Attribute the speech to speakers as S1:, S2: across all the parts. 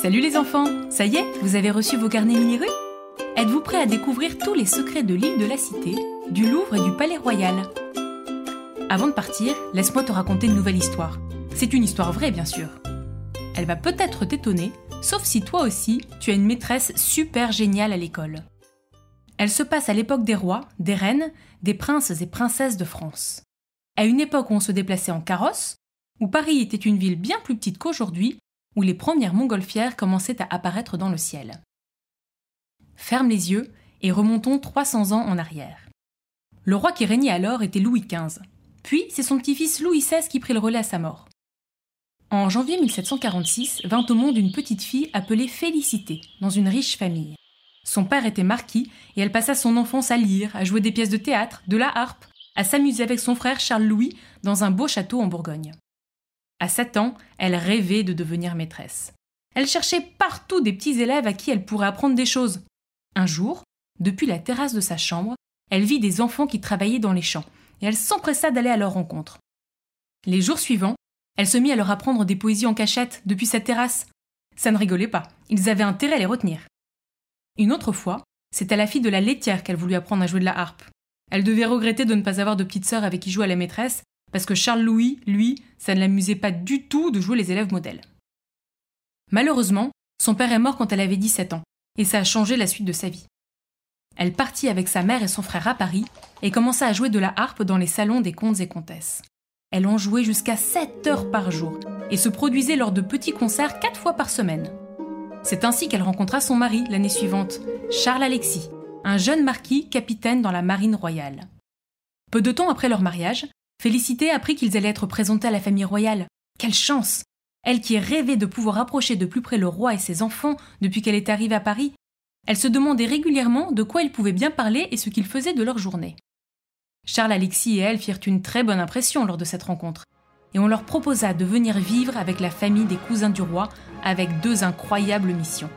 S1: Salut les enfants Ça y est, vous avez reçu vos carnets mini Êtes-vous prêts à découvrir tous les secrets de l'île de la Cité, du Louvre et du Palais Royal? Avant de partir, laisse-moi te raconter une nouvelle histoire. C'est une histoire vraie, bien sûr. Elle va peut-être t'étonner, sauf si toi aussi, tu as une maîtresse super géniale à l'école. Elle se passe à l'époque des rois, des reines, des princes et princesses de France. À une époque où on se déplaçait en carrosse, où Paris était une ville bien plus petite qu'aujourd'hui, où les premières montgolfières commençaient à apparaître dans le ciel. Ferme les yeux et remontons 300 ans en arrière. Le roi qui régnait alors était Louis XV. Puis c'est son petit-fils Louis XVI qui prit le relais à sa mort. En janvier 1746 vint au monde une petite fille appelée Félicité, dans une riche famille. Son père était marquis et elle passa son enfance à lire, à jouer des pièces de théâtre, de la harpe, à s'amuser avec son frère Charles Louis dans un beau château en Bourgogne. À 7 ans, elle rêvait de devenir maîtresse. Elle cherchait partout des petits élèves à qui elle pourrait apprendre des choses. Un jour, depuis la terrasse de sa chambre, elle vit des enfants qui travaillaient dans les champs, et elle s'empressa d'aller à leur rencontre. Les jours suivants, elle se mit à leur apprendre des poésies en cachette depuis cette terrasse. Ça ne rigolait pas, ils avaient intérêt à les retenir. Une autre fois, c'est à la fille de la laitière qu'elle voulut apprendre à jouer de la harpe. Elle devait regretter de ne pas avoir de petite sœur avec qui jouer à la maîtresse, parce que Charles Louis, lui, ça ne l'amusait pas du tout de jouer les élèves modèles. Malheureusement, son père est mort quand elle avait 17 ans, et ça a changé la suite de sa vie. Elle partit avec sa mère et son frère à Paris et commença à jouer de la harpe dans les salons des comtes et comtesses. Elle en jouait jusqu'à 7 heures par jour et se produisait lors de petits concerts 4 fois par semaine. C'est ainsi qu'elle rencontra son mari l'année suivante, Charles Alexis, un jeune marquis capitaine dans la marine royale. Peu de temps après leur mariage, Félicité apprit qu'ils allaient être présentés à la famille royale. Quelle chance Elle qui rêvait de pouvoir approcher de plus près le roi et ses enfants depuis qu'elle est arrivée à Paris, elle se demandait régulièrement de quoi ils pouvaient bien parler et ce qu'ils faisaient de leur journée. Charles Alexis et elle firent une très bonne impression lors de cette rencontre, et on leur proposa de venir vivre avec la famille des cousins du roi avec deux incroyables missions.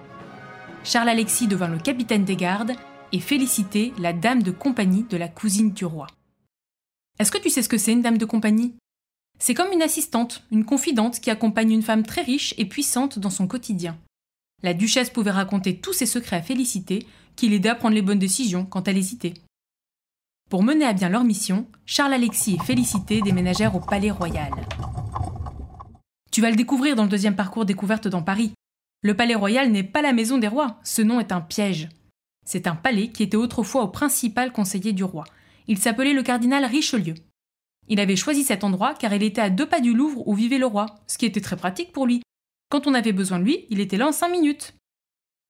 S1: Charles Alexis devint le capitaine des gardes et Félicité la dame de compagnie de la cousine du roi. Est-ce que tu sais ce que c'est une dame de compagnie? C'est comme une assistante, une confidente qui accompagne une femme très riche et puissante dans son quotidien. La duchesse pouvait raconter tous ses secrets à Félicité, qui l'aidait à prendre les bonnes décisions quand elle hésitait. Pour mener à bien leur mission, Charles Alexis et Félicité déménagèrent au Palais Royal. Tu vas le découvrir dans le deuxième parcours découverte dans Paris. Le Palais Royal n'est pas la maison des rois, ce nom est un piège. C'est un palais qui était autrefois au principal conseiller du roi, il s'appelait le cardinal Richelieu. Il avait choisi cet endroit car il était à deux pas du Louvre où vivait le roi, ce qui était très pratique pour lui. Quand on avait besoin de lui, il était là en cinq minutes.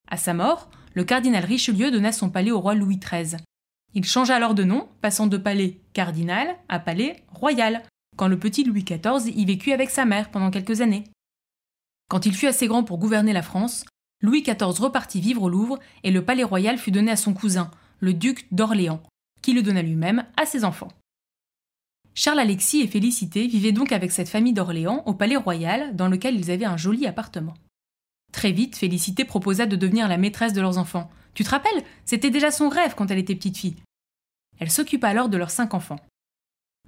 S1: À sa mort, le cardinal Richelieu donna son palais au roi Louis XIII. Il changea alors de nom, passant de palais cardinal à palais royal, quand le petit Louis XIV y vécut avec sa mère pendant quelques années. Quand il fut assez grand pour gouverner la France, Louis XIV repartit vivre au Louvre et le palais royal fut donné à son cousin, le duc d'Orléans, qui le donna lui-même à ses enfants. Charles Alexis et Félicité vivaient donc avec cette famille d'Orléans au palais royal dans lequel ils avaient un joli appartement. Très vite, Félicité proposa de devenir la maîtresse de leurs enfants. Tu te rappelles? C'était déjà son rêve quand elle était petite fille. Elle s'occupa alors de leurs cinq enfants.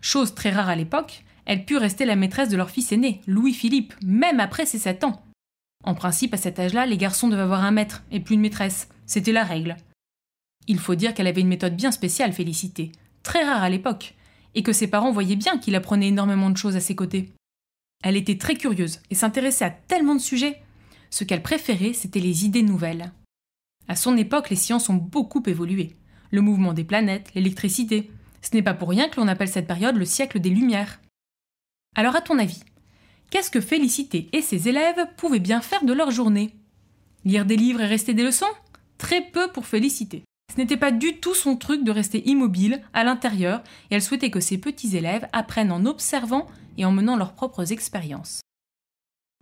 S1: Chose très rare à l'époque, elle put rester la maîtresse de leur fils aîné, Louis-Philippe, même après ses sept ans. En principe, à cet âge-là, les garçons devaient avoir un maître et plus une maîtresse. C'était la règle. Il faut dire qu'elle avait une méthode bien spéciale, Félicité, très rare à l'époque, et que ses parents voyaient bien qu'il apprenait énormément de choses à ses côtés. Elle était très curieuse et s'intéressait à tellement de sujets. Ce qu'elle préférait, c'était les idées nouvelles. À son époque, les sciences ont beaucoup évolué. Le mouvement des planètes, l'électricité. Ce n'est pas pour rien que l'on appelle cette période le siècle des Lumières. Alors, à ton avis, qu'est-ce que Félicité et ses élèves pouvaient bien faire de leur journée? Lire des livres et rester des leçons? Très peu pour Félicité. Ce n'était pas du tout son truc de rester immobile à l'intérieur et elle souhaitait que ses petits élèves apprennent en observant et en menant leurs propres expériences.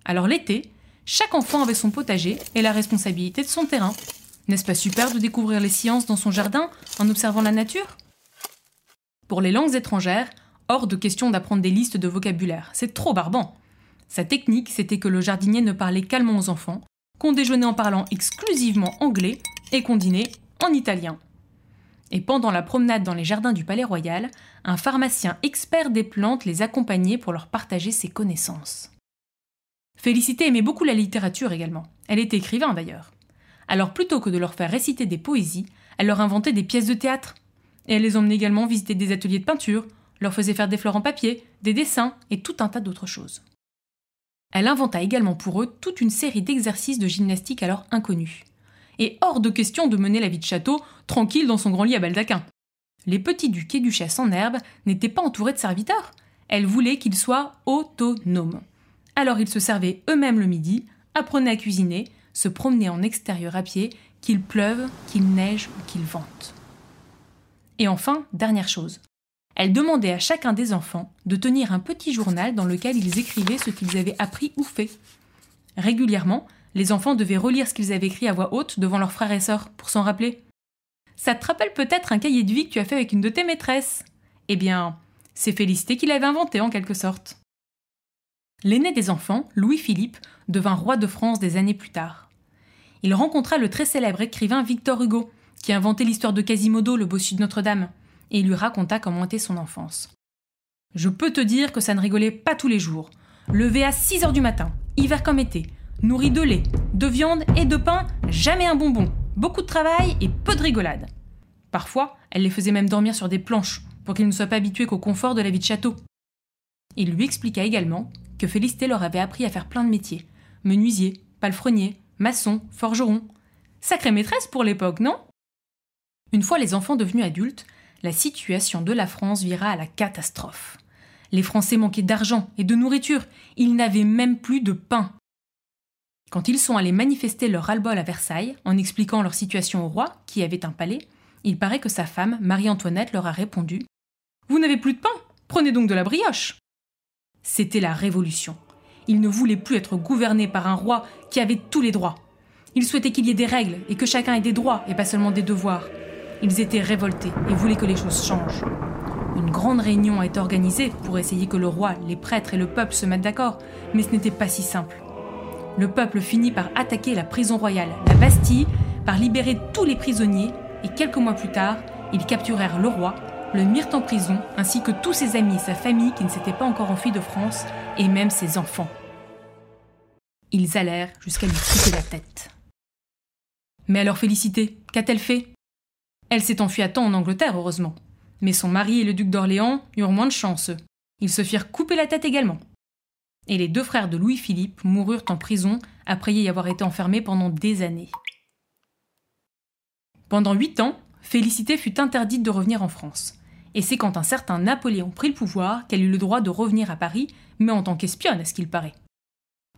S1: Alors l'été, chaque enfant avait son potager et la responsabilité de son terrain. N'est-ce pas super de découvrir les sciences dans son jardin en observant la nature? Pour les langues étrangères, hors de question d'apprendre des listes de vocabulaire, c'est trop barbant. Sa technique, c'était que le jardinier ne parlait calmement aux enfants, qu'on déjeunait en parlant exclusivement anglais et qu'on dînait en italien. Et pendant la promenade dans les jardins du Palais Royal, un pharmacien expert des plantes les accompagnait pour leur partager ses connaissances. Félicité aimait beaucoup la littérature également. Elle était écrivain d'ailleurs. Alors plutôt que de leur faire réciter des poésies, elle leur inventait des pièces de théâtre. Et elle les emmenait également visiter des ateliers de peinture, leur faisait faire des fleurs en papier, des dessins et tout un tas d'autres choses. Elle inventa également pour eux toute une série d'exercices de gymnastique alors inconnus. Et hors de question de mener la vie de château tranquille dans son grand lit à baldaquin. Les petits ducs et duchesses en herbe n'étaient pas entourés de serviteurs. Elle voulait qu'ils soient autonomes. Alors ils se servaient eux-mêmes le midi, apprenaient à cuisiner, se promenaient en extérieur à pied, qu'il pleuve, qu'il neige ou qu'il vente. Et enfin, dernière chose, elle demandait à chacun des enfants de tenir un petit journal dans lequel ils écrivaient ce qu'ils avaient appris ou fait. Régulièrement, les enfants devaient relire ce qu'ils avaient écrit à voix haute devant leurs frères et sœurs pour s'en rappeler. Ça te rappelle peut-être un cahier de vie que tu as fait avec une de tes maîtresses Eh bien, c'est Félicité qui l'avait inventé en quelque sorte. L'aîné des enfants, Louis-Philippe, devint roi de France des années plus tard. Il rencontra le très célèbre écrivain Victor Hugo, qui a inventé l'histoire de Quasimodo, le bossu de Notre-Dame, et lui raconta comment était son enfance. Je peux te dire que ça ne rigolait pas tous les jours. Levé à 6 heures du matin, hiver comme été, nourri de lait, de viande et de pain, jamais un bonbon, beaucoup de travail et peu de rigolade. Parfois, elle les faisait même dormir sur des planches pour qu'ils ne soient pas habitués qu'au confort de la vie de château. Il lui expliqua également que Félicité leur avait appris à faire plein de métiers menuisier, palefrenier, maçon, forgeron. Sacrée maîtresse pour l'époque, non? Une fois les enfants devenus adultes, la situation de la France vira à la catastrophe. Les Français manquaient d'argent et de nourriture, ils n'avaient même plus de pain. Quand ils sont allés manifester leur ras-le-bol à Versailles, en expliquant leur situation au roi, qui avait un palais, il paraît que sa femme, Marie-Antoinette, leur a répondu Vous n'avez plus de pain Prenez donc de la brioche C'était la révolution. Ils ne voulaient plus être gouvernés par un roi qui avait tous les droits. Ils souhaitaient qu'il y ait des règles et que chacun ait des droits et pas seulement des devoirs. Ils étaient révoltés et voulaient que les choses changent. Une grande réunion a été organisée pour essayer que le roi, les prêtres et le peuple se mettent d'accord, mais ce n'était pas si simple. Le peuple finit par attaquer la prison royale, la Bastille, par libérer tous les prisonniers, et quelques mois plus tard, ils capturèrent le roi, le mirent en prison, ainsi que tous ses amis et sa famille qui ne s'étaient pas encore enfuis de France, et même ses enfants. Ils allèrent jusqu'à lui couper la tête. Mais alors Félicité, qu'a-t-elle fait? Elle s'est enfuie à temps en Angleterre, heureusement. Mais son mari et le duc d'Orléans eurent moins de chance. Ils se firent couper la tête également. Et les deux frères de Louis-Philippe moururent en prison après y avoir été enfermés pendant des années. Pendant huit ans, Félicité fut interdite de revenir en France. Et c'est quand un certain Napoléon prit le pouvoir qu'elle eut le droit de revenir à Paris, mais en tant qu'espionne, à ce qu'il paraît.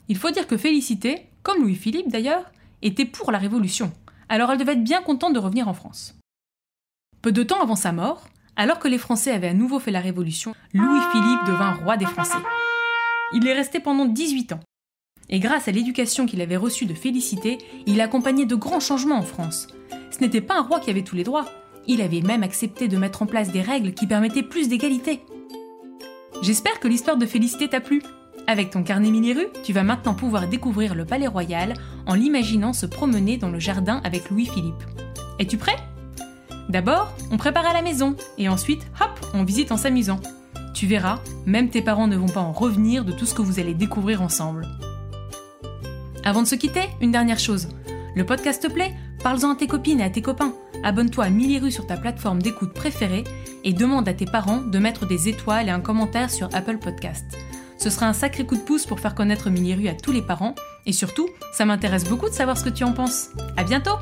S1: Il faut dire que Félicité, comme Louis-Philippe d'ailleurs, était pour la Révolution, alors elle devait être bien contente de revenir en France. Peu de temps avant sa mort, alors que les Français avaient à nouveau fait la Révolution, Louis-Philippe devint roi des Français. Il est resté pendant 18 ans. Et grâce à l'éducation qu'il avait reçue de Félicité, il accompagnait de grands changements en France. Ce n'était pas un roi qui avait tous les droits, il avait même accepté de mettre en place des règles qui permettaient plus d'égalité. J'espère que l'histoire de Félicité t'a plu. Avec ton carnet mini-rue, tu vas maintenant pouvoir découvrir le palais royal en l'imaginant se promener dans le jardin avec Louis-Philippe. Es-tu prêt? D'abord, on prépare à la maison, et ensuite, hop, on visite en s'amusant. Tu verras, même tes parents ne vont pas en revenir de tout ce que vous allez découvrir ensemble. Avant de se quitter, une dernière chose. Le podcast te plaît? Parle-en à tes copines et à tes copains. Abonne-toi à Miliru sur ta plateforme d'écoute préférée et demande à tes parents de mettre des étoiles et un commentaire sur Apple Podcast. Ce sera un sacré coup de pouce pour faire connaître Miliru à tous les parents et surtout, ça m'intéresse beaucoup de savoir ce que tu en penses. À bientôt